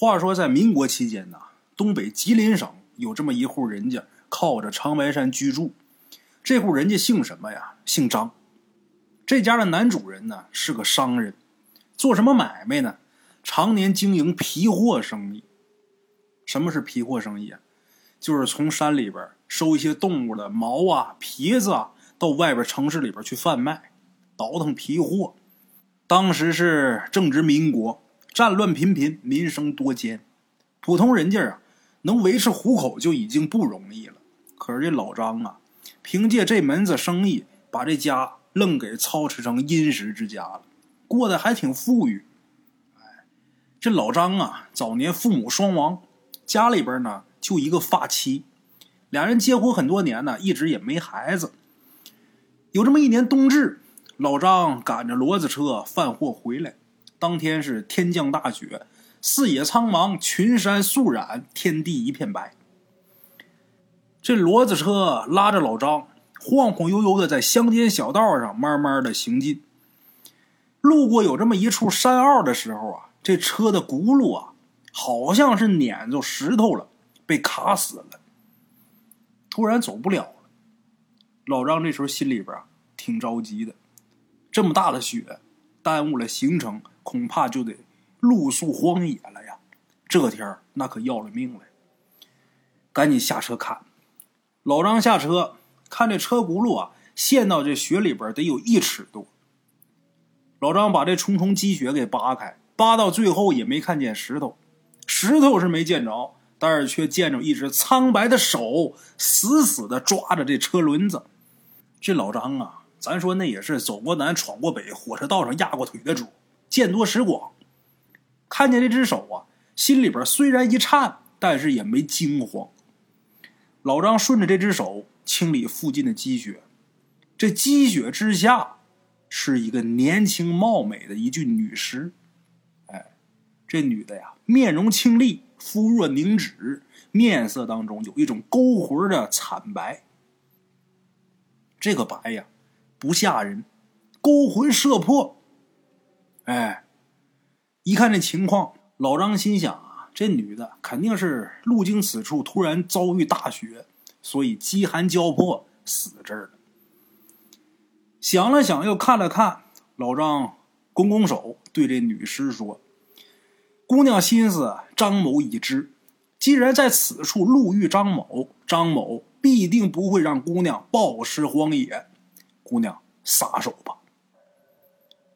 话说在民国期间呢，东北吉林省有这么一户人家，靠着长白山居住。这户人家姓什么呀？姓张。这家的男主人呢是个商人，做什么买卖呢？常年经营皮货生意。什么是皮货生意啊？就是从山里边收一些动物的毛啊、皮子啊，到外边城市里边去贩卖，倒腾皮货。当时是正值民国，战乱频频，民生多艰，普通人家啊能维持糊口就已经不容易了。可是这老张啊，凭借这门子生意，把这家。愣给操持成殷实之家了，过得还挺富裕。哎，这老张啊，早年父母双亡，家里边呢就一个发妻，俩人结婚很多年呢，一直也没孩子。有这么一年冬至，老张赶着骡子车贩货回来，当天是天降大雪，四野苍茫，群山肃染，天地一片白。这骡子车拉着老张。晃晃悠悠的在乡间小道上慢慢的行进。路过有这么一处山坳的时候啊，这车的轱辘啊，好像是碾着石头了，被卡死了。突然走不了了。老张这时候心里边啊挺着急的，这么大的雪，耽误了行程，恐怕就得露宿荒野了呀。这天那可要了命了。赶紧下车看。老张下车。看这车轱辘啊，陷到这雪里边得有一尺多。老张把这重重积雪给扒开，扒到最后也没看见石头，石头是没见着，但是却见着一只苍白的手，死死的抓着这车轮子。这老张啊，咱说那也是走过南闯过北，火车道上压过腿的主，见多识广。看见这只手啊，心里边虽然一颤，但是也没惊慌。老张顺着这只手。清理附近的积雪，这积雪之下是一个年轻貌美的一具女尸。哎，这女的呀，面容清丽，肤若凝脂，面色当中有一种勾魂的惨白。这个白呀，不吓人，勾魂摄魄。哎，一看这情况，老张心想啊，这女的肯定是路经此处，突然遭遇大雪。所以饥寒交迫死这儿了。想了想，又看了看，老张拱拱手，对这女尸说：“姑娘心思，张某已知。既然在此处路遇张某，张某必定不会让姑娘暴尸荒野。姑娘撒手吧。”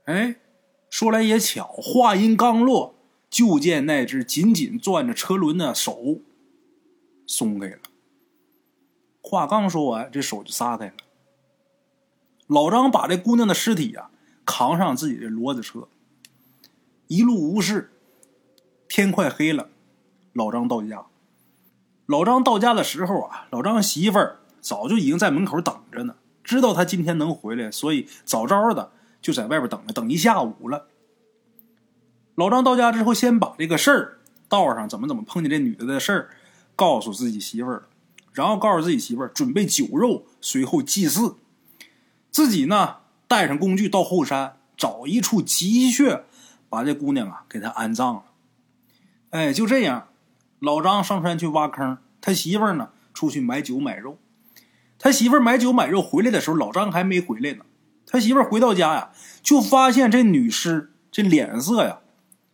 哎，说来也巧，话音刚落，就见那只紧紧攥着车轮的手松开了。话刚说完，这手就撒开了。老张把这姑娘的尸体呀扛上自己的骡子车，一路无事。天快黑了，老张到家。老张到家的时候啊，老张媳妇儿早就已经在门口等着呢，知道他今天能回来，所以早早的就在外边等着，等一下午了。老张到家之后，先把这个事儿道上怎么怎么碰见这女的的事儿告诉自己媳妇儿了。然后告诉自己媳妇儿准备酒肉，随后祭祀。自己呢带上工具到后山找一处积穴，把这姑娘啊给她安葬了。哎，就这样，老张上山去挖坑，他媳妇儿呢出去买酒买肉。他媳妇买酒买肉回来的时候，老张还没回来呢。他媳妇回到家呀，就发现这女尸这脸色呀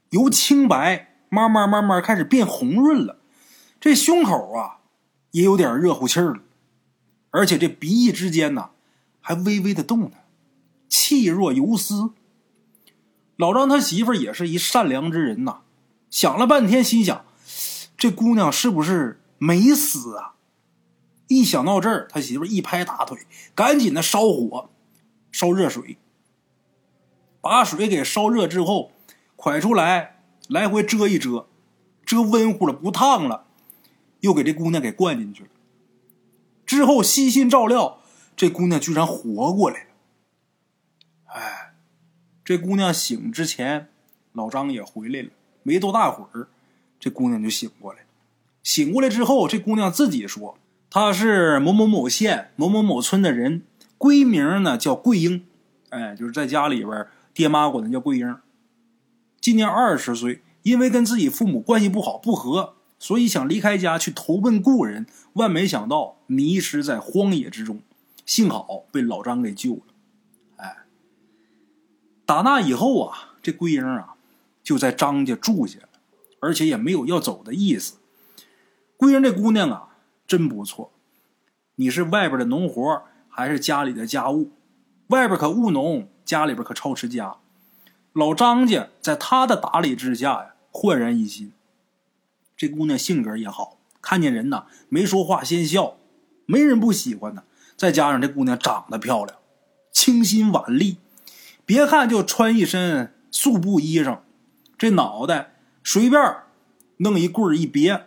由清白慢慢慢慢开始变红润了，这胸口啊。也有点热乎气了，而且这鼻翼之间呢，还微微的动呢，气若游丝。老张他媳妇也是一善良之人呐，想了半天，心想这姑娘是不是没死啊？一想到这儿，他媳妇一拍大腿，赶紧的烧火，烧热水，把水给烧热之后，蒯出来，来回遮一遮，遮温乎了，不烫了。又给这姑娘给灌进去了，之后悉心照料，这姑娘居然活过来了。哎，这姑娘醒之前，老张也回来了，没多大会儿，这姑娘就醒过来。醒过来之后，这姑娘自己说，她是某某某县某某某村的人，闺名呢叫桂英，哎，就是在家里边爹妈管她叫桂英。今年二十岁，因为跟自己父母关系不好不和，所以想离开家去投奔故人，万没想到迷失在荒野之中，幸好被老张给救了。哎，打那以后啊，这桂英啊就在张家住下了，而且也没有要走的意思。桂英这姑娘啊，真不错。你是外边的农活，还是家里的家务？外边可务农，家里边可操持家。老张家在他的打理之下呀，焕然一新。这姑娘性格也好，看见人呐没说话先笑，没人不喜欢呢。再加上这姑娘长得漂亮，清新婉丽，别看就穿一身素布衣裳，这脑袋随便弄一棍一别，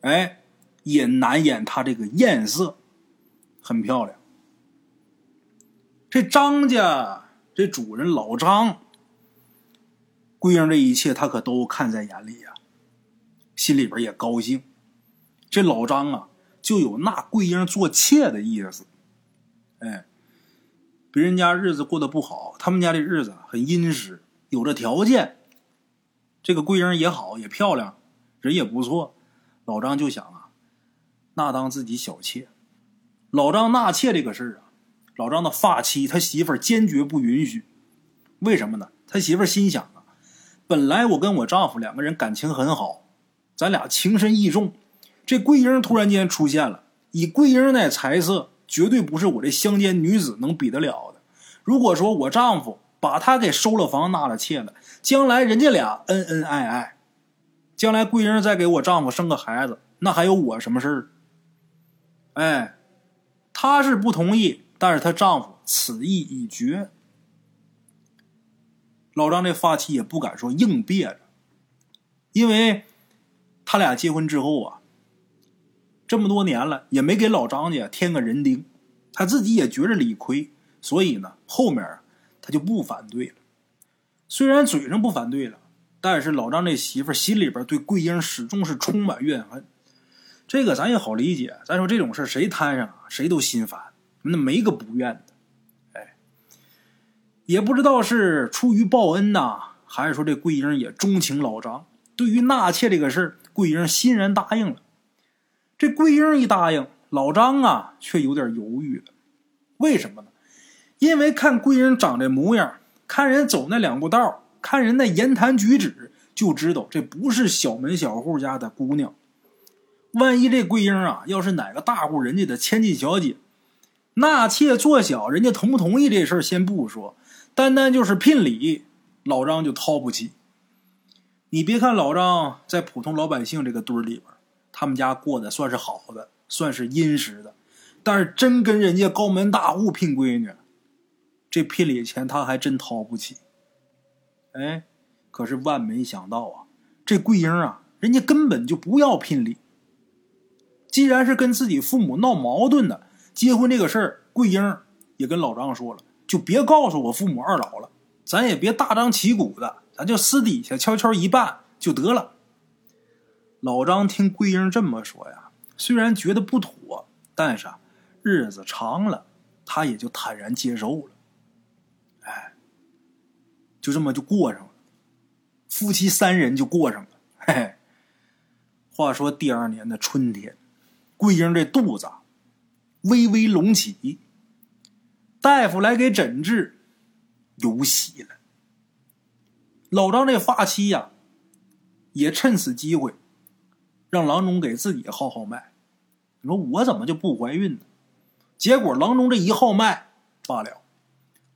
哎，也难掩她这个艳色，很漂亮。这张家这主人老张。桂英这一切，他可都看在眼里呀，心里边也高兴。这老张啊，就有纳桂英做妾的意思。哎，别人家日子过得不好，他们家的日子很殷实，有这条件。这个桂英也好，也漂亮，人也不错。老张就想啊，那当自己小妾。老张纳妾这个事儿啊，老张的发妻他媳妇儿坚决不允许。为什么呢？他媳妇儿心想啊。本来我跟我丈夫两个人感情很好，咱俩情深意重。这桂英突然间出现了，以桂英那财色，绝对不是我这乡间女子能比得了的。如果说我丈夫把她给收了房纳了妾了，将来人家俩恩恩爱爱，将来桂英再给我丈夫生个孩子，那还有我什么事儿？哎，她是不同意，但是她丈夫此意已决。老张这发妻也不敢说硬憋着，因为他俩结婚之后啊，这么多年了也没给老张家添个人丁，他自己也觉着理亏，所以呢，后面他就不反对了。虽然嘴上不反对了，但是老张这媳妇心里边对桂英始终是充满怨恨。这个咱也好理解，咱说这种事谁摊上啊谁都心烦，那没个不愿的。哎也不知道是出于报恩呐，还是说这桂英也钟情老张。对于纳妾这个事，桂英欣然答应了。这桂英一答应，老张啊却有点犹豫了。为什么呢？因为看桂英长这模样，看人走那两步道，看人那言谈举止，就知道这不是小门小户家的姑娘。万一这桂英啊，要是哪个大户人家的千金小姐，纳妾做小，人家同不同意这事儿先不说。单单就是聘礼，老张就掏不起。你别看老张在普通老百姓这个堆里边，他们家过得算是好的，算是殷实的，但是真跟人家高门大户聘闺女，这聘礼钱他还真掏不起。哎，可是万没想到啊，这桂英啊，人家根本就不要聘礼。既然是跟自己父母闹矛盾的，结婚这个事儿，桂英也跟老张说了。就别告诉我父母二老了，咱也别大张旗鼓的，咱就私底下悄悄一办就得了。老张听桂英这么说呀，虽然觉得不妥，但是啊，日子长了，他也就坦然接受了。哎，就这么就过上了，夫妻三人就过上了。嘿嘿。话说第二年的春天，桂英这肚子微微隆起。大夫来给诊治，有喜了。老张这发妻呀，也趁此机会，让郎中给自己号号脉。你说我怎么就不怀孕呢？结果郎中这一号脉罢了，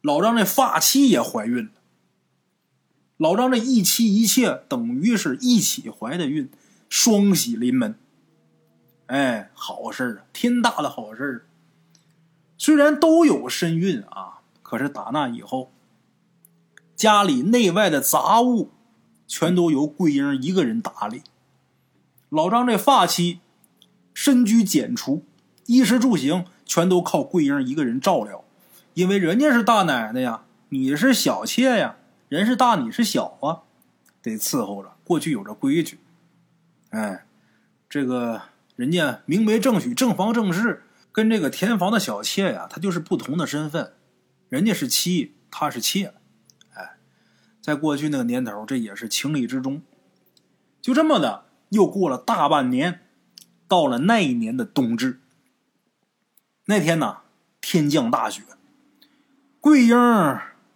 老张这发妻也怀孕了。老张这一妻一妾等于是一起怀的孕，双喜临门。哎，好事啊，天大的好事儿虽然都有身孕啊，可是打那以后，家里内外的杂物全都由桂英一个人打理。老张这发妻深居简出，衣食住行全都靠桂英一个人照料。因为人家是大奶奶呀，你是小妾呀，人是大你是小啊，得伺候着。过去有这规矩，哎，这个人家明媒正娶，正房正室。跟这个田房的小妾呀，她就是不同的身份，人家是妻，她是妾，哎，在过去那个年头，这也是情理之中。就这么的，又过了大半年，到了那一年的冬至。那天呢，天降大雪，桂英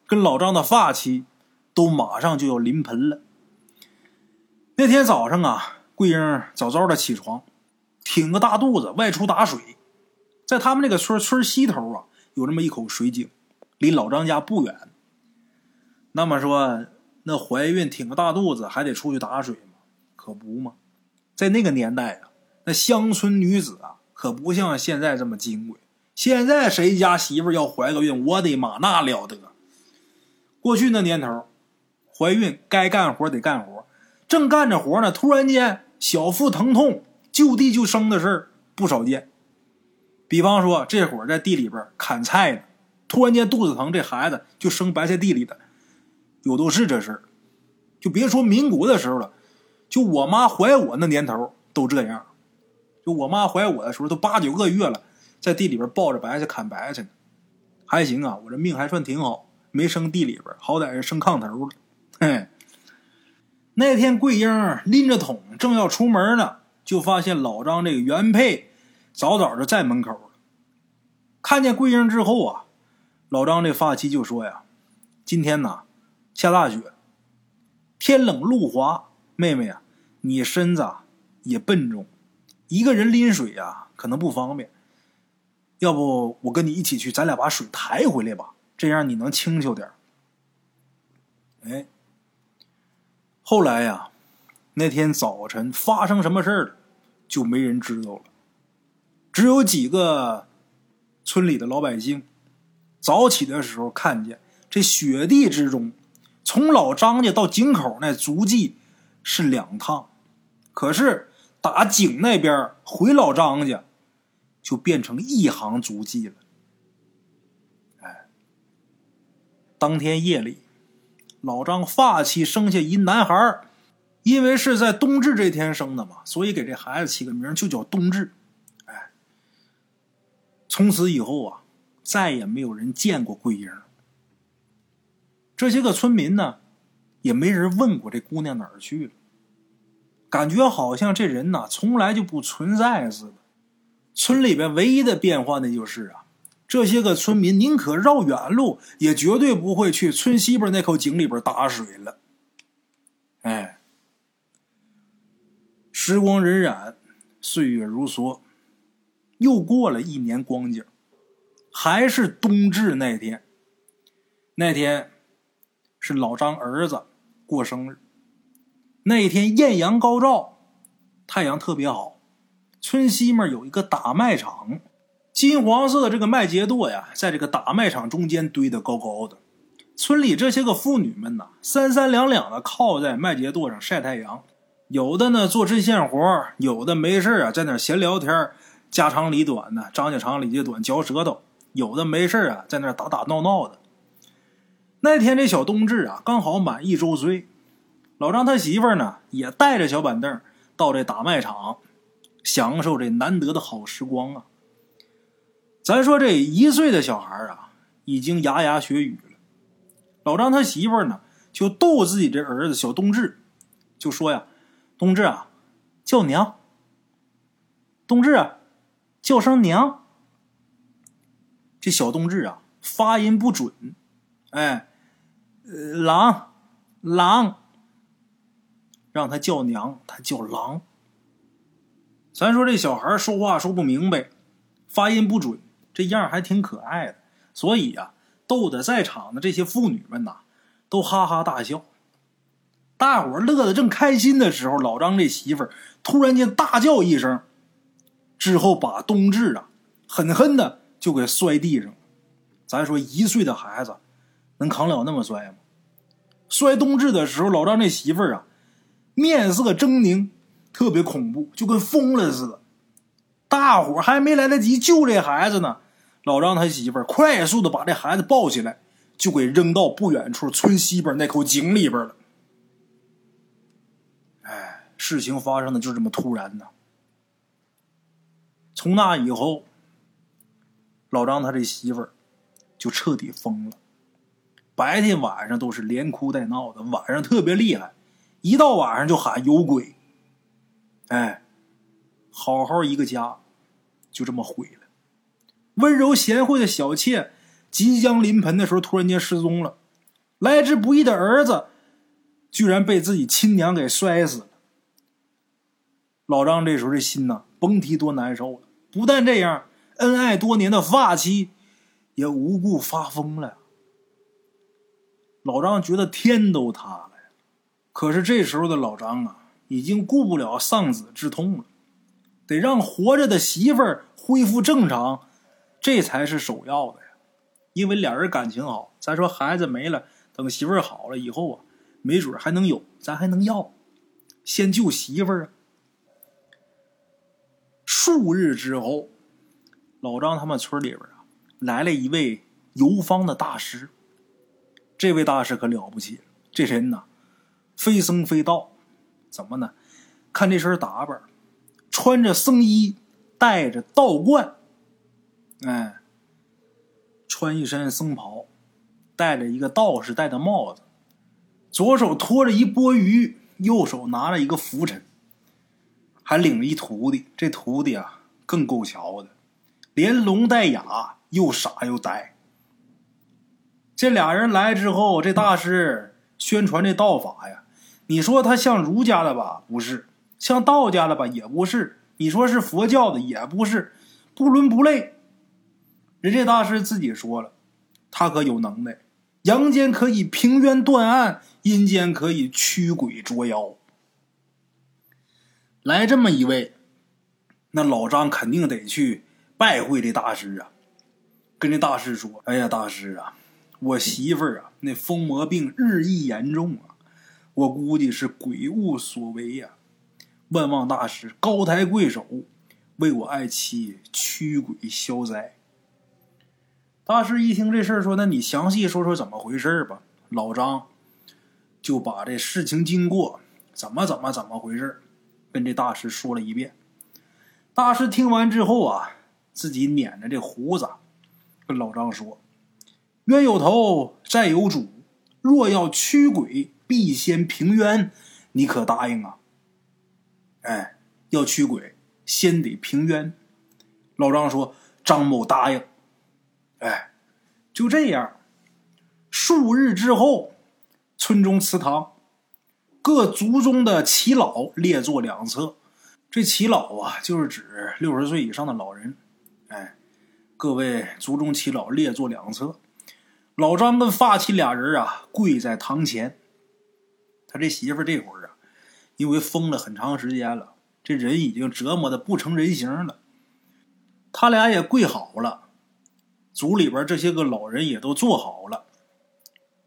跟老张的发妻都马上就要临盆了。那天早上啊，桂英早早的起床，挺个大肚子外出打水。在他们这个村村西头啊，有这么一口水井，离老张家不远。那么说，那怀孕挺个大肚子还得出去打水吗？可不嘛，在那个年代啊，那乡村女子啊，可不像现在这么金贵。现在谁家媳妇要怀个孕，我的妈，那了得！过去那年头，怀孕该干活得干活。正干着活呢，突然间小腹疼痛，就地就生的事儿不少见。比方说，这会儿在地里边砍菜呢，突然间肚子疼，这孩子就生白菜地里的，有都是这事儿。就别说民国的时候了，就我妈怀我那年头都这样。就我妈怀我的时候都八九个月了，在地里边抱着白菜砍白菜呢，还行啊，我这命还算挺好，没生地里边，好歹是生炕头了，嘿。那天，桂英拎着桶正要出门呢，就发现老张这个原配早早就在门口了。看见桂英之后啊，老张这发妻就说呀：“今天呐，下大雪，天冷路滑，妹妹啊，你身子也笨重，一个人拎水呀可能不方便。要不我跟你一起去，咱俩把水抬回来吧，这样你能轻巧点哎。后来呀，那天早晨发生什么事儿了，就没人知道了。只有几个村里的老百姓，早起的时候看见这雪地之中，从老张家到井口那足迹是两趟，可是打井那边回老张家，就变成一行足迹了。哎，当天夜里。老张发妻生下一男孩因为是在冬至这天生的嘛，所以给这孩子起个名就叫冬至。哎，从此以后啊，再也没有人见过桂英。这些个村民呢，也没人问过这姑娘哪儿去了，感觉好像这人呐从来就不存在似的。村里边唯一的变化呢，就是啊。这些个村民宁可绕远路，也绝对不会去村西边那口井里边打水了。哎，时光荏苒，岁月如梭，又过了一年光景，还是冬至那天。那天是老张儿子过生日，那一天艳阳高照，太阳特别好，村西面有一个打麦场。金黄色的这个麦秸垛呀，在这个打麦场中间堆得高高的。村里这些个妇女们呐，三三两两的靠在麦秸垛上晒太阳，有的呢做针线活，有的没事啊在那闲聊天，家长里短的，张家长李家短，嚼舌头；有的没事啊在那打打闹闹的。那天这小冬至啊，刚好满一周岁，老张他媳妇呢也带着小板凳到这打麦场，享受这难得的好时光啊。咱说这一岁的小孩啊，已经牙牙学语了。老张他媳妇呢，就逗自己这儿子小冬至，就说呀：“冬至啊，叫娘。冬至，叫声娘。”这小冬至啊，发音不准，哎，呃狼，狼，让他叫娘，他叫狼。咱说这小孩说话说不明白，发音不准。这样还挺可爱的，所以呀，逗得在场的这些妇女们呐，都哈哈大笑。大伙乐得正开心的时候，老张这媳妇儿突然间大叫一声，之后把冬至啊狠狠的就给摔地上。咱说一岁的孩子能扛了那么摔吗？摔冬至的时候，老张这媳妇儿啊面色狰狞，特别恐怖，就跟疯了似的。大伙还没来得及救这孩子呢，老张他媳妇儿快速的把这孩子抱起来，就给扔到不远处村西边那口井里边了。事情发生的就这么突然呢。从那以后，老张他这媳妇儿就彻底疯了，白天晚上都是连哭带闹的，晚上特别厉害，一到晚上就喊有鬼。哎，好好一个家，就这么毁了。温柔贤惠的小妾即将临盆的时候，突然间失踪了。来之不易的儿子，居然被自己亲娘给摔死。老张这时候这心呐，甭提多难受了。不但这样，恩爱多年的发妻也无故发疯了。老张觉得天都塌了。可是这时候的老张啊，已经顾不了丧子之痛了，得让活着的媳妇儿恢复正常，这才是首要的呀。因为俩人感情好，咱说孩子没了，等媳妇儿好了以后啊，没准还能有，咱还能要。先救媳妇儿啊！数日之后，老张他们村里边啊，来了一位游方的大师。这位大师可了不起，这人呐。非僧非道，怎么呢？看这身打扮，穿着僧衣，戴着道冠，哎，穿一身僧袍，戴着一个道士戴的帽子，左手托着一钵盂，右手拿着一个拂尘，还领着一徒弟。这徒弟啊，更够瞧的，连聋带哑，又傻又呆。这俩人来之后，这大师宣传这道法呀。你说他像儒家的吧？不是，像道家的吧？也不是。你说是佛教的，也不是，不伦不类。人家大师自己说了，他可有能耐，阳间可以平冤断案，阴间可以驱鬼捉妖。来这么一位，那老张肯定得去拜会这大师啊，跟这大师说：“哎呀，大师啊，我媳妇儿啊，那疯魔病日益严重啊。”我估计是鬼物所为呀！万望大师高抬贵手，为我爱妻驱鬼消灾。大师一听这事儿，说：“那你详细说说怎么回事吧。”老张就把这事情经过怎么怎么怎么回事跟这大师说了一遍。大师听完之后啊，自己捻着这胡子，跟老张说：“冤有头，债有主，若要驱鬼。”必先平冤，你可答应啊？哎，要驱鬼，先得平冤。老张说：“张某答应。”哎，就这样。数日之后，村中祠堂，各族中的耆老列坐两侧。这耆老啊，就是指六十岁以上的老人。哎，各位族中耆老列坐两侧。老张跟发妻俩人啊，跪在堂前。他这媳妇这会儿啊，因为疯了很长时间了，这人已经折磨的不成人形了。他俩也跪好了，族里边这些个老人也都坐好了。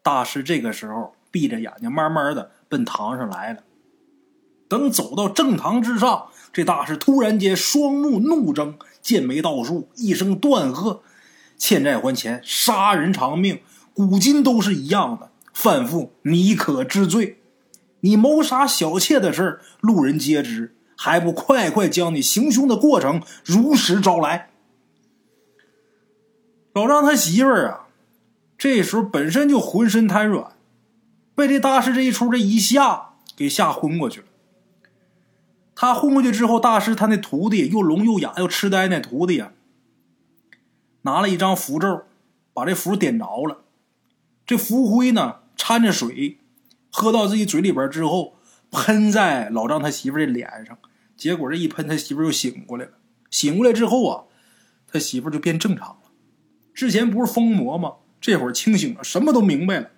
大师这个时候闭着眼睛，慢慢的奔堂上来了。等走到正堂之上，这大师突然间双目怒睁，剑眉倒竖，一声断喝：“欠债还钱，杀人偿命，古今都是一样的。范父，你可知罪？”你谋杀小妾的事路人皆知，还不快快将你行凶的过程如实招来？老张他媳妇儿啊，这时候本身就浑身瘫软，被这大师这一出这一吓，给吓昏过去了。他昏过去之后，大师他那徒弟又聋又哑又痴呆那徒弟啊，拿了一张符咒，把这符点着了，这符灰呢掺着水。喝到自己嘴里边之后，喷在老张他媳妇的脸上，结果这一喷，他媳妇又醒过来了。醒过来之后啊，他媳妇就变正常了。之前不是疯魔吗？这会儿清醒了，什么都明白了。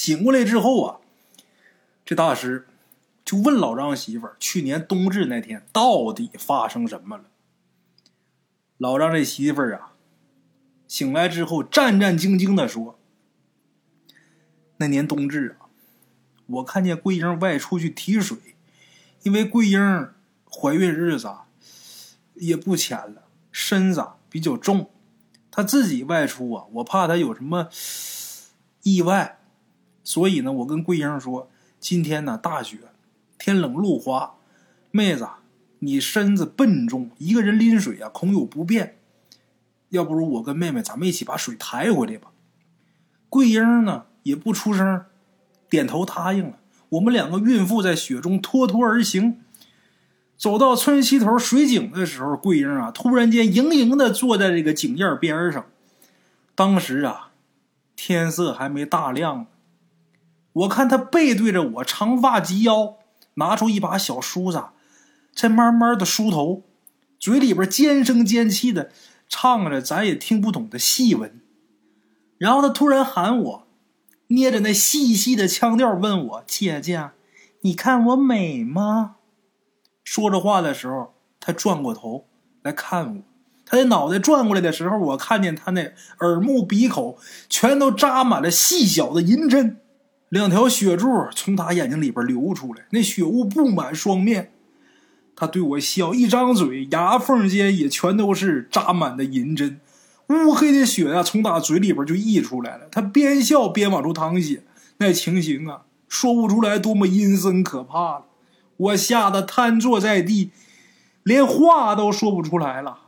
醒过来之后啊，这大师就问老张媳妇儿去年冬至那天到底发生什么了？老张这媳妇儿啊，醒来之后战战兢兢的说。那年冬至啊，我看见桂英外出去提水，因为桂英怀孕日子啊也不浅了，身子比较重，她自己外出啊，我怕她有什么意外，所以呢，我跟桂英说，今天呢大雪，天冷路滑，妹子你身子笨重，一个人拎水啊恐有不便，要不如我跟妹妹咱们一起把水抬回来吧。桂英呢？也不出声，点头答应了。我们两个孕妇在雪中拖拖而行，走到村西头水井的时候，桂英啊，突然间盈盈的坐在这个井沿边上。当时啊，天色还没大亮。我看他背对着我，长发及腰，拿出一把小梳子，在慢慢的梳头，嘴里边尖声尖气的唱着咱也听不懂的戏文。然后他突然喊我，捏着那细细的腔调问我：“姐姐，你看我美吗？”说着话的时候，他转过头来看我。他的脑袋转过来的时候，我看见他那耳目鼻口全都扎满了细小的银针，两条血柱从他眼睛里边流出来，那血雾布满双面。他对我笑，一张嘴，牙缝间也全都是扎满的银针，乌黑的血啊，从他嘴里边就溢出来了。他边笑边往出淌血，那情形啊，说不出来多么阴森可怕了。我吓得瘫坐在地，连话都说不出来了。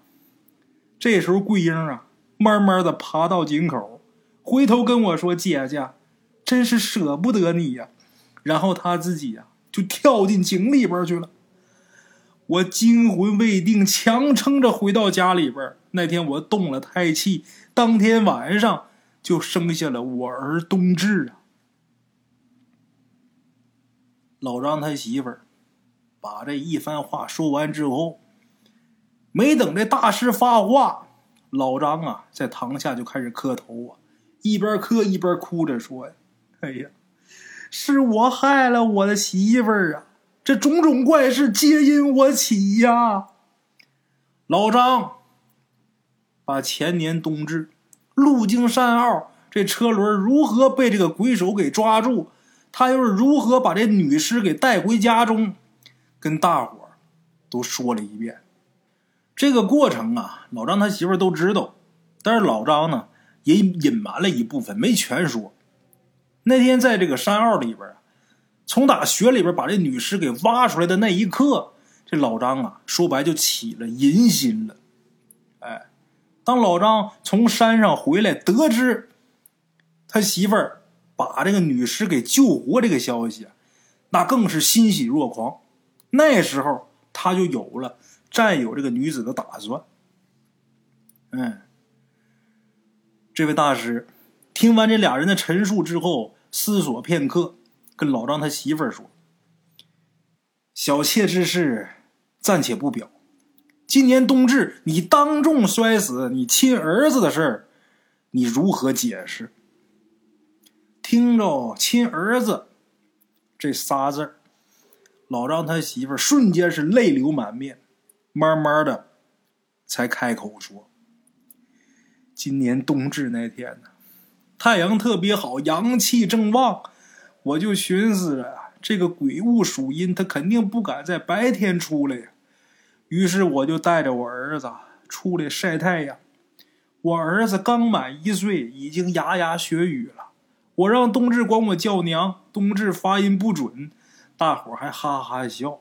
这时候，桂英啊，慢慢的爬到井口，回头跟我说：“姐姐，真是舍不得你呀。”然后他自己呀，就跳进井里边去了。我惊魂未定，强撑着回到家里边。那天我动了胎气，当天晚上就生下了我儿冬至啊。老张他媳妇儿把这一番话说完之后。没等这大师发话，老张啊在堂下就开始磕头啊，一边磕一边哭着说：“呀，哎呀，是我害了我的媳妇儿啊！这种种怪事皆因我起呀！”老张把前年冬至路经山坳，这车轮如何被这个鬼手给抓住，他又是如何把这女尸给带回家中，跟大伙都说了一遍。这个过程啊，老张他媳妇儿都知道，但是老张呢也隐瞒了一部分，没全说。那天在这个山坳里边从打雪里边把这女尸给挖出来的那一刻，这老张啊说白就起了淫心了。哎，当老张从山上回来，得知他媳妇把这个女尸给救活这个消息，那更是欣喜若狂。那时候他就有了。占有这个女子的打算。嗯，这位大师听完这俩人的陈述之后，思索片刻，跟老张他媳妇儿说：“小妾之事暂且不表，今年冬至你当众摔死你亲儿子的事儿，你如何解释？”听着“亲儿子”这仨字儿，老张他媳妇儿瞬间是泪流满面。慢慢的，才开口说：“今年冬至那天呢，太阳特别好，阳气正旺，我就寻思着，这个鬼物属阴，他肯定不敢在白天出来呀。于是我就带着我儿子出来晒太阳。我儿子刚满一岁，已经牙牙学语了。我让冬至管我叫娘，冬至发音不准，大伙还哈哈笑。”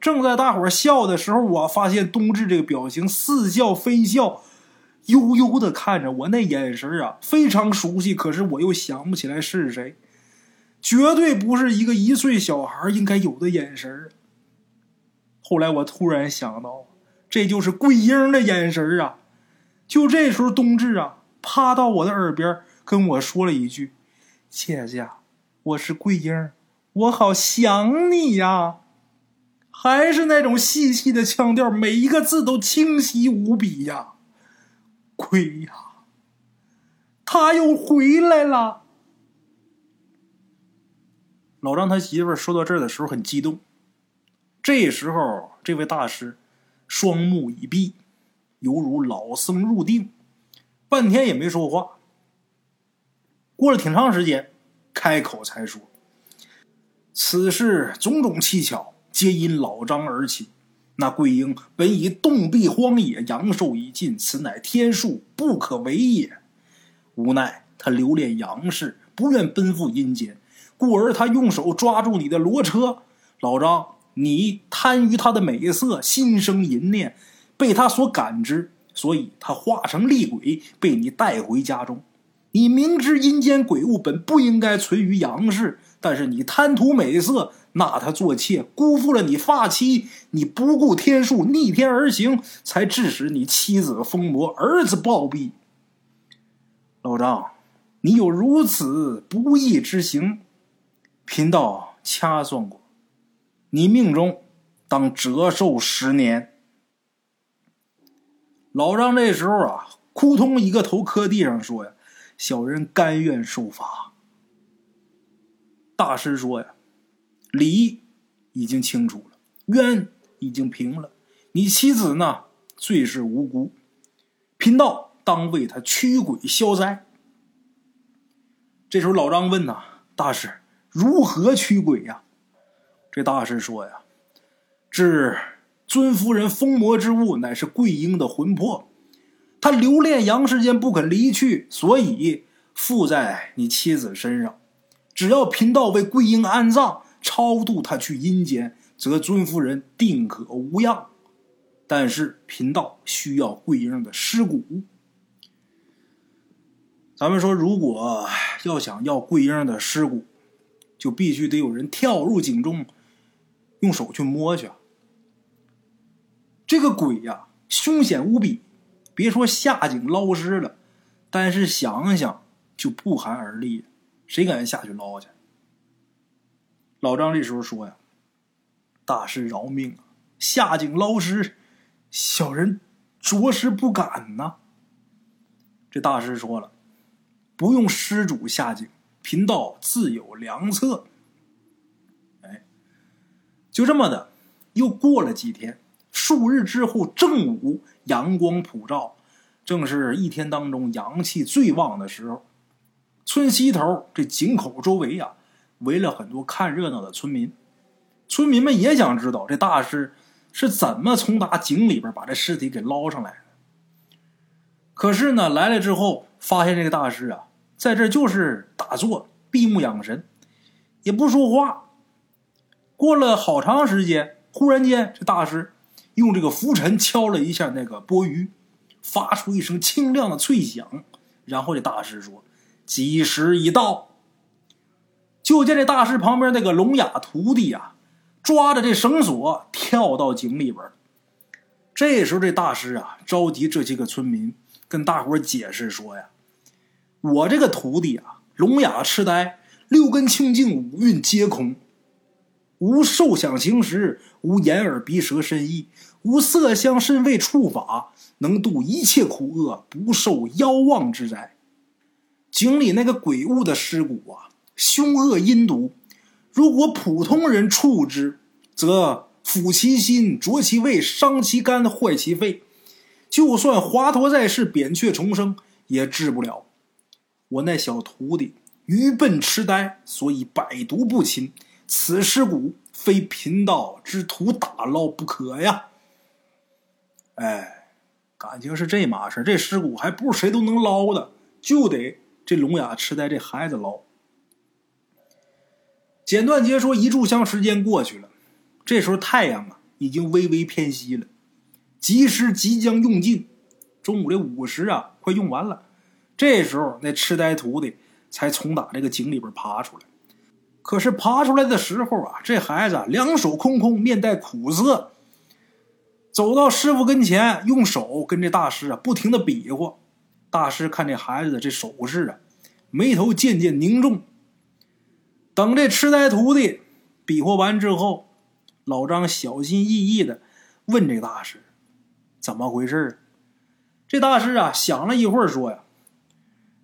正在大伙笑的时候，我发现冬至这个表情似笑非笑，悠悠的看着我，那眼神啊非常熟悉，可是我又想不起来是谁，绝对不是一个一岁小孩应该有的眼神后来我突然想到，这就是桂英的眼神啊！就这时候，冬至啊趴到我的耳边跟我说了一句：“姐姐，我是桂英，我好想你呀。”还是那种细细的腔调，每一个字都清晰无比呀！亏呀，他又回来了。老张他媳妇儿说到这儿的时候很激动，这时候这位大师双目已闭，犹如老僧入定，半天也没说话。过了挺长时间，开口才说：“此事种种蹊跷。”皆因老张而起。那桂英本已冻毙荒野，阳寿已尽，此乃天数，不可为也。无奈他留恋阳世，不愿奔赴阴间，故而他用手抓住你的罗车。老张，你贪于他的美色，心生淫念，被他所感知，所以他化成厉鬼，被你带回家中。你明知阴间鬼物本不应该存于阳世，但是你贪图美色，纳她做妾，辜负了你发妻，你不顾天数，逆天而行，才致使你妻子疯魔，儿子暴毙。老张，你有如此不义之行，贫道掐算过，你命中当折寿十年。老张这时候啊，扑通一个头磕地上说呀：“小人甘愿受罚。”大师说呀：“理已经清楚了，冤已经平了，你妻子呢，罪是无辜，贫道当为他驱鬼消灾。”这时候老张问呐：“大师如何驱鬼呀？”这大师说呀：“治。”尊夫人疯魔之物乃是桂英的魂魄，她留恋阳世间不肯离去，所以附在你妻子身上。只要贫道为桂英安葬，超度她去阴间，则尊夫人定可无恙。但是贫道需要桂英的尸骨。咱们说，如果要想要桂英的尸骨，就必须得有人跳入井中，用手去摸去。这个鬼呀，凶险无比，别说下井捞尸了，但是想想就不寒而栗。谁敢下去捞去？老张这时候说呀：“大师饶命啊！下井捞尸，小人着实不敢呐。”这大师说了：“不用施主下井，贫道自有良策。”哎，就这么的，又过了几天。数日之后，正午，阳光普照，正是一天当中阳气最旺的时候。村西头这井口周围呀，围了很多看热闹的村民。村民们也想知道这大师是怎么从打井里边把这尸体给捞上来的。可是呢，来了之后，发现这个大师啊，在这就是打坐、闭目养神，也不说话。过了好长时间，忽然间，这大师。用这个拂尘敲了一下那个钵盂，发出一声清亮的脆响。然后这大师说：“吉时已到。”就见这大师旁边那个聋哑徒弟啊，抓着这绳索跳到井里边。这时候这大师啊，召集这些个村民，跟大伙解释说呀：“我这个徒弟啊，聋哑痴呆，六根清净，五蕴皆空。”无受想行识，无眼耳鼻舌身意，无色香身味触法，能度一切苦厄，不受妖妄之灾。井里那个鬼物的尸骨啊，凶恶阴毒，如果普通人触之，则腐其心，浊其胃，伤其肝，坏其肺。就算华佗在世，扁鹊重生，也治不了。我那小徒弟愚笨痴呆，所以百毒不侵。此尸骨非贫道之徒打捞不可呀！哎，感情是这码事这尸骨还不是谁都能捞的，就得这聋哑痴呆这孩子捞。简短截说，一炷香时间过去了，这时候太阳啊已经微微偏西了，吉时即将用尽，中午的午时啊快用完了。这时候那痴呆徒弟才从打这个井里边爬出来。可是爬出来的时候啊，这孩子两手空空，面带苦涩，走到师傅跟前，用手跟这大师啊不停的比划。大师看这孩子的这手势啊，眉头渐渐凝重。等这痴呆徒弟比划完之后，老张小心翼翼的问这大师：“怎么回事？”这大师啊想了一会儿，说：“呀，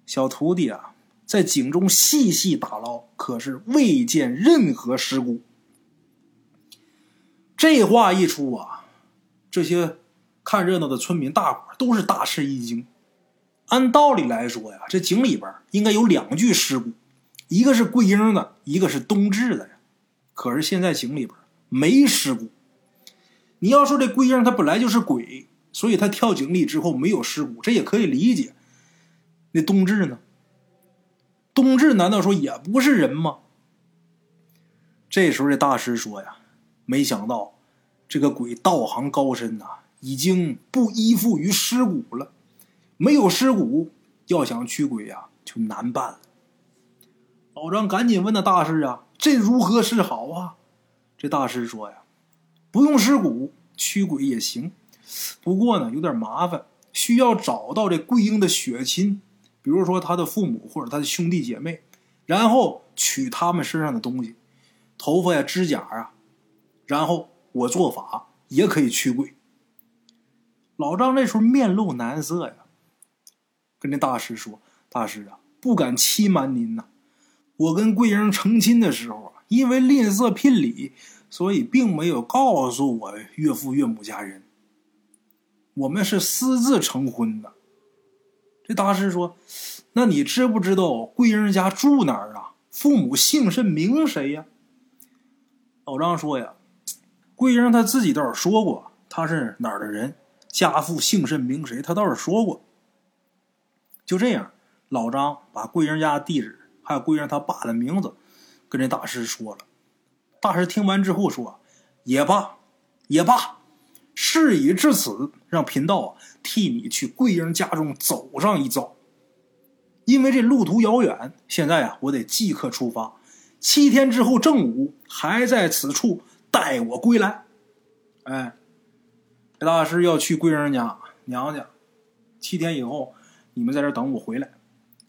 小徒弟啊。”在井中细细打捞，可是未见任何尸骨。这话一出啊，这些看热闹的村民大伙都是大吃一惊。按道理来说呀，这井里边应该有两具尸骨，一个是桂英的，一个是冬至的呀。可是现在井里边没尸骨。你要说这桂英她本来就是鬼，所以她跳井里之后没有尸骨，这也可以理解。那冬至呢？冬至难道说也不是人吗？这时候这大师说呀：“没想到这个鬼道行高深呐，已经不依附于尸骨了。没有尸骨，要想驱鬼呀，就难办了。”老张赶紧问那大师啊：“这如何是好啊？这大师说呀，不用尸骨驱鬼也行，不过呢有点麻烦，需要找到这桂英的血亲，比如说他的父母或者他的兄弟姐妹，然后取他们身上的东西，头发呀、指甲啊，然后我做法也可以驱鬼。老张这时候面露难色呀，跟这大师说：“大师啊，不敢欺瞒您呐。”我跟桂英成亲的时候啊，因为吝啬聘礼，所以并没有告诉我岳父岳母家人。我们是私自成婚的。这大师说：“那你知不知道桂英家住哪儿啊？父母姓甚名谁呀？”老张说：“呀，桂英她自己倒是说过，她是哪儿的人，家父姓甚名谁，她倒是说过。”就这样，老张把桂英家地址。还有桂英他爸的名字，跟这大师说了。大师听完之后说：“也罢，也罢，事已至此，让贫道替你去桂英家中走上一遭。因为这路途遥远，现在啊我得即刻出发。七天之后正午，还在此处待我归来。”哎，这大师要去桂英家娘家，七天以后你们在这等我回来。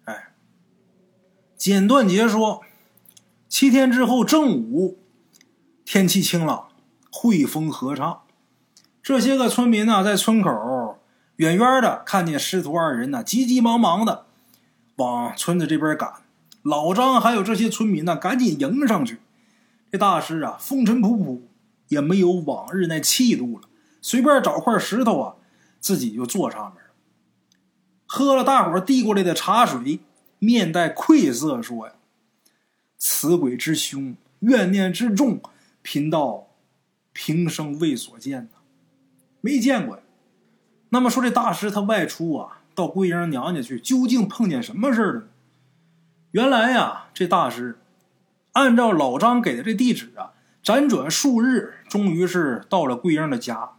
哎简断杰说：“七天之后正午，天气晴朗，汇风合唱。这些个村民呢，在村口远远的看见师徒二人呢，急急忙忙的往村子这边赶。老张还有这些村民呢，赶紧迎上去。这大师啊，风尘仆仆，也没有往日那气度了，随便找块石头啊，自己就坐上面喝了大伙递过来的茶水。”面带愧色说：“呀，此鬼之凶，怨念之重，贫道平生未所见呐，没见过呀。那么说这大师他外出啊，到桂英娘家去，究竟碰见什么事了呢？原来呀，这大师按照老张给的这地址啊，辗转数日，终于是到了桂英的家。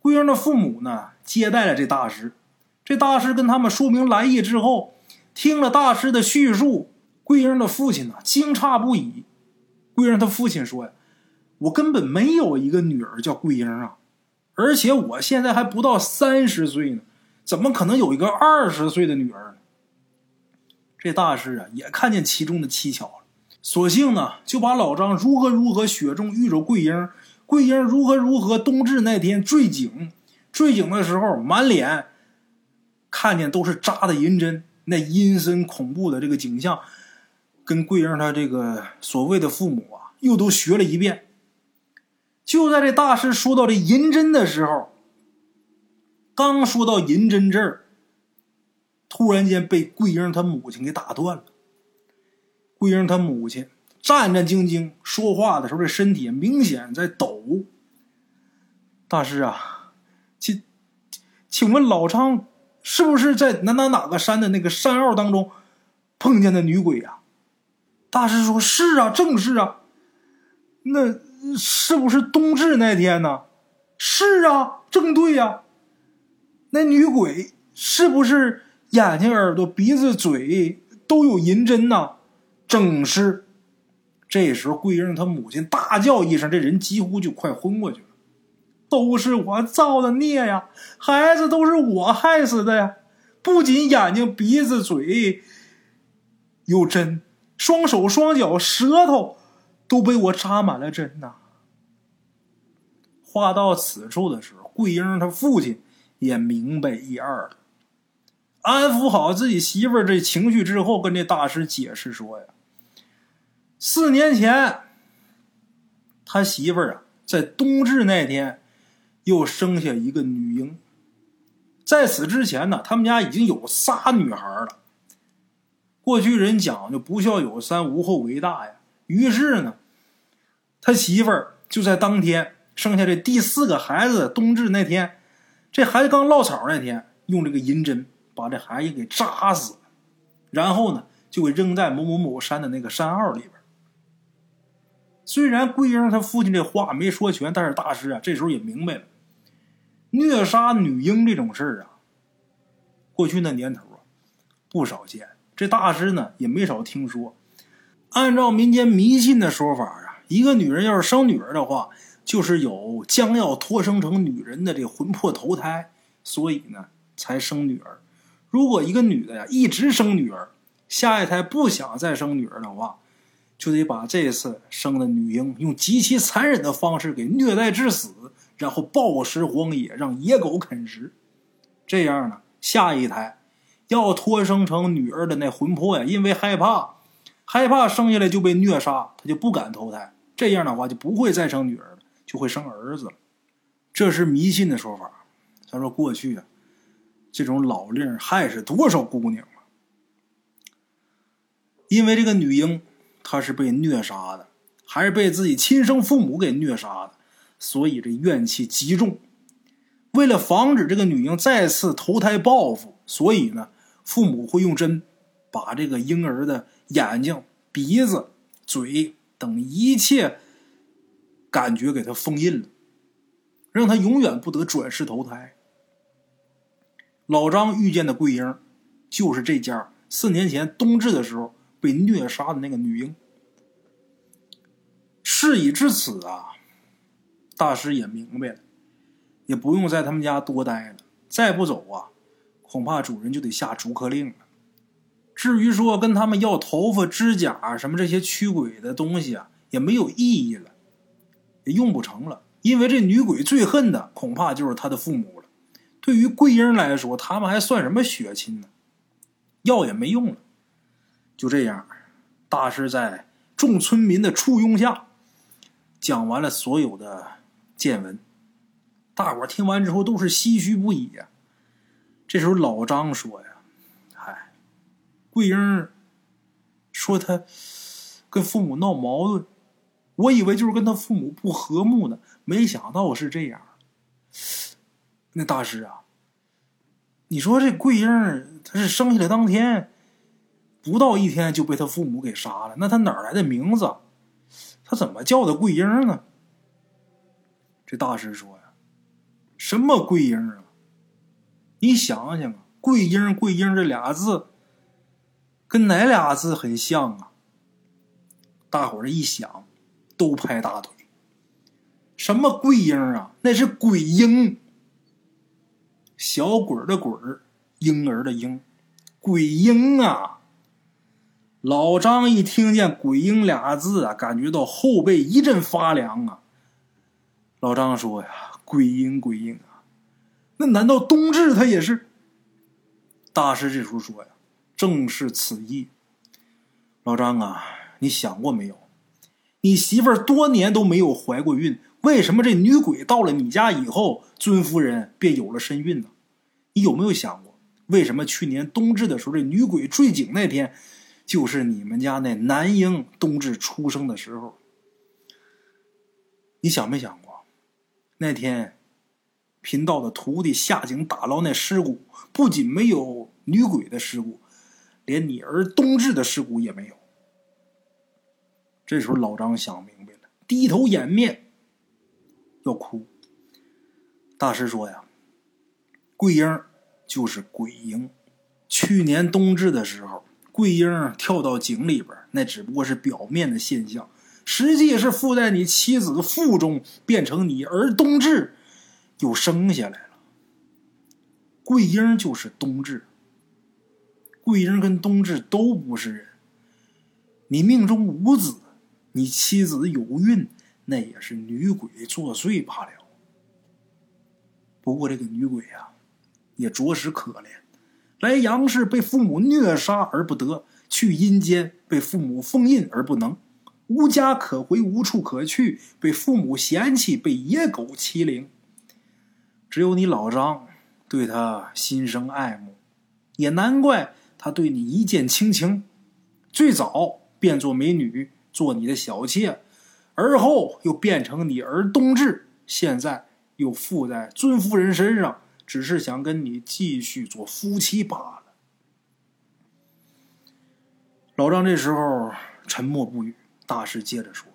桂英的父母呢，接待了这大师。这大师跟他们说明来意之后。听了大师的叙述，桂英的父亲呢惊诧不已。桂英他父亲说：“呀，我根本没有一个女儿叫桂英啊，而且我现在还不到三十岁呢，怎么可能有一个二十岁的女儿呢？”这大师啊也看见其中的蹊跷了，索性呢就把老张如何如何雪中遇着桂英，桂英如何如何冬至那天坠井，坠井的时候满脸看见都是扎的银针。那阴森恐怖的这个景象，跟桂英他这个所谓的父母啊，又都学了一遍。就在这大师说到这银针的时候，刚说到银针这儿，突然间被桂英他母亲给打断了。桂英他母亲战战兢兢说话的时候，这身体明显在抖。大师啊，请请问老张。是不是在哪哪哪个山的那个山坳当中碰见的女鬼呀？大师说：“是啊，正是啊。那是不是冬至那天呢？是啊，正对呀。那女鬼是不是眼睛、耳朵、鼻子、嘴都有银针呢？正是。这时候，桂英她母亲大叫一声，这人几乎就快昏过去了。都是我造的孽呀！孩子都是我害死的呀！不仅眼睛、鼻子、嘴有针，双手、双脚、舌头都被我扎满了针呐！话到此处的时候，桂英她父亲也明白一二了，安抚好自己媳妇儿这情绪之后，跟这大师解释说：“呀，四年前他媳妇儿啊，在冬至那天。”又生下一个女婴，在此之前呢，他们家已经有仨女孩了。过去人讲究不孝有三，无后为大呀。于是呢，他媳妇儿就在当天生下这第四个孩子冬至那天，这孩子刚落草那天，用这个银针把这孩子给扎死，然后呢，就给扔在某某某山的那个山坳里边。虽然桂英他父亲这话没说全，但是大师啊，这时候也明白了。虐杀女婴这种事儿啊，过去那年头啊，不少见。这大师呢也没少听说。按照民间迷信的说法啊，一个女人要是生女儿的话，就是有将要托生成女人的这魂魄投胎，所以呢才生女儿。如果一个女的呀一直生女儿，下一胎不想再生女儿的话，就得把这次生的女婴用极其残忍的方式给虐待致死，然后暴食荒野，让野狗啃食。这样呢，下一胎要托生成女儿的那魂魄呀，因为害怕，害怕生下来就被虐杀，他就不敢投胎。这样的话就不会再生女儿了，就会生儿子了。这是迷信的说法。他说过去啊，这种老令害死多少姑娘啊！因为这个女婴她是被虐杀的，还是被自己亲生父母给虐杀的，所以这怨气极重。为了防止这个女婴再次投胎报复，所以呢，父母会用针把这个婴儿的眼睛、鼻子、嘴等一切感觉给他封印了，让他永远不得转世投胎。老张遇见的桂英，就是这家四年前冬至的时候被虐杀的那个女婴。事已至此啊，大师也明白了。也不用在他们家多待了，再不走啊，恐怕主人就得下逐客令了。至于说跟他们要头发、指甲什么这些驱鬼的东西啊，也没有意义了，也用不成了。因为这女鬼最恨的恐怕就是她的父母了。对于桂英来说，他们还算什么血亲呢？要也没用了。就这样，大师在众村民的簇拥下，讲完了所有的见闻。大伙听完之后都是唏嘘不已呀。这时候老张说呀：“嗨，桂英说他跟父母闹矛盾，我以为就是跟他父母不和睦呢，没想到是这样。那大师啊，你说这桂英她是生下来当天不到一天就被他父母给杀了，那他哪来的名字？他怎么叫的桂英呢？”这大师说呀。什么桂英啊？你想想啊，桂英、桂英这俩字，跟哪俩字很像啊？大伙儿一想，都拍大腿。什么桂英啊？那是鬼婴，小鬼的鬼婴儿的婴，鬼婴啊！老张一听见“鬼婴”俩字啊，感觉到后背一阵发凉啊。老张说呀。鬼婴鬼婴啊，那难道冬至他也是？大师这时候说呀，正是此意。老张啊，你想过没有？你媳妇儿多年都没有怀过孕，为什么这女鬼到了你家以后，尊夫人便有了身孕呢？你有没有想过，为什么去年冬至的时候，这女鬼坠井那天，就是你们家那男婴冬至出生的时候？你想没想过？那天，贫道的徒弟下井打捞那尸骨，不仅没有女鬼的尸骨，连你儿冬至的尸骨也没有。这时候老张想明白了，低头掩面要哭。大师说呀：“桂英就是鬼婴。去年冬至的时候，桂英跳到井里边，那只不过是表面的现象。”实际是附在你妻子的腹中，变成你而冬至，又生下来了。桂英就是冬至，桂英跟冬至都不是人。你命中无子，你妻子有孕，那也是女鬼作祟罢了。不过这个女鬼啊，也着实可怜，来阳世被父母虐杀而不得，去阴间被父母封印而不能。无家可回，无处可去，被父母嫌弃，被野狗欺凌。只有你老张对他心生爱慕，也难怪他对你一见倾情。最早变作美女，做你的小妾，而后又变成你儿冬至，现在又附在尊夫人身上，只是想跟你继续做夫妻罢了。老张这时候沉默不语。大师接着说：“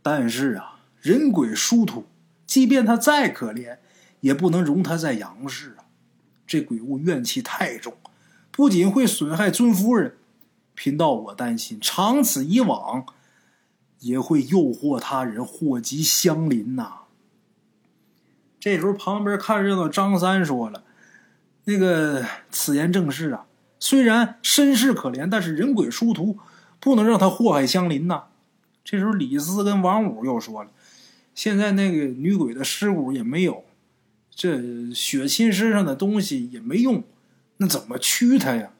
但是啊，人鬼殊途，即便他再可怜，也不能容他在阳世啊。这鬼物怨气太重，不仅会损害尊夫人，贫道我担心，长此以往，也会诱惑他人祸及乡邻呐。这时候，旁边看热闹张三说了：“那个此言正是啊，虽然身世可怜，但是人鬼殊途，不能让他祸害乡邻呐。”这时候，李四跟王五又说了：“现在那个女鬼的尸骨也没有，这血亲身上的东西也没用，那怎么驱他呀？”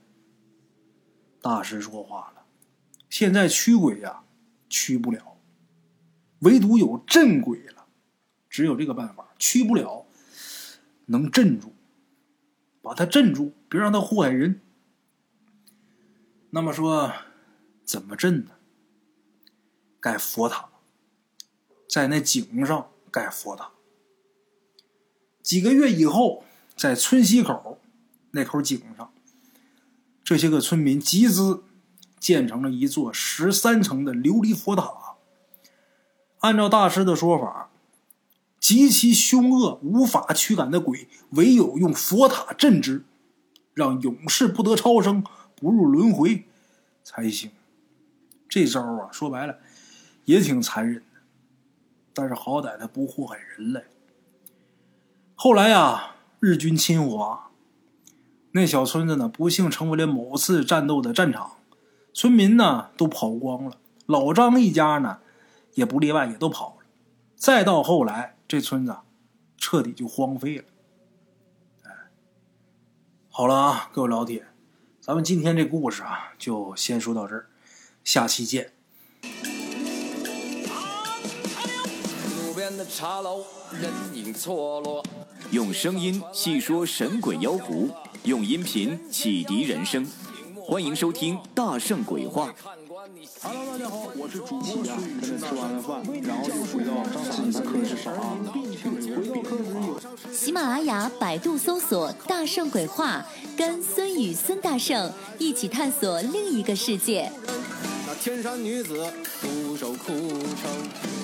大师说话了：“现在驱鬼呀，驱不了，唯独有镇鬼了。只有这个办法，驱不了，能镇住，把他镇住，别让他祸害人。那么说，怎么镇呢？盖佛塔，在那井上盖佛塔。几个月以后，在村西口那口井上。”这些个村民集资建成了一座十三层的琉璃佛塔。按照大师的说法，极其凶恶、无法驱赶的鬼，唯有用佛塔镇之，让永世不得超生、不入轮回才行。这招啊，说白了也挺残忍的，但是好歹他不祸害人类。后来呀，日军侵华。那小村子呢，不幸成为了某次战斗的战场，村民呢都跑光了，老张一家呢也不例外，也都跑了。再到后来，这村子彻底就荒废了。哎，好了啊，各位老铁，咱们今天这故事啊就先说到这儿，下期见。边的茶楼，人影错落，用声音细说神鬼妖狐。用音频启迪人生，欢迎收听《大圣鬼话》。Hello，大家好，我是主播孙宇。现在吃完了饭，然后就回到自己的课室上啊。喜马拉雅、百度搜索“大圣鬼话”，跟孙宇、孙大圣一起探索另一个世界。那天山女子独守空城，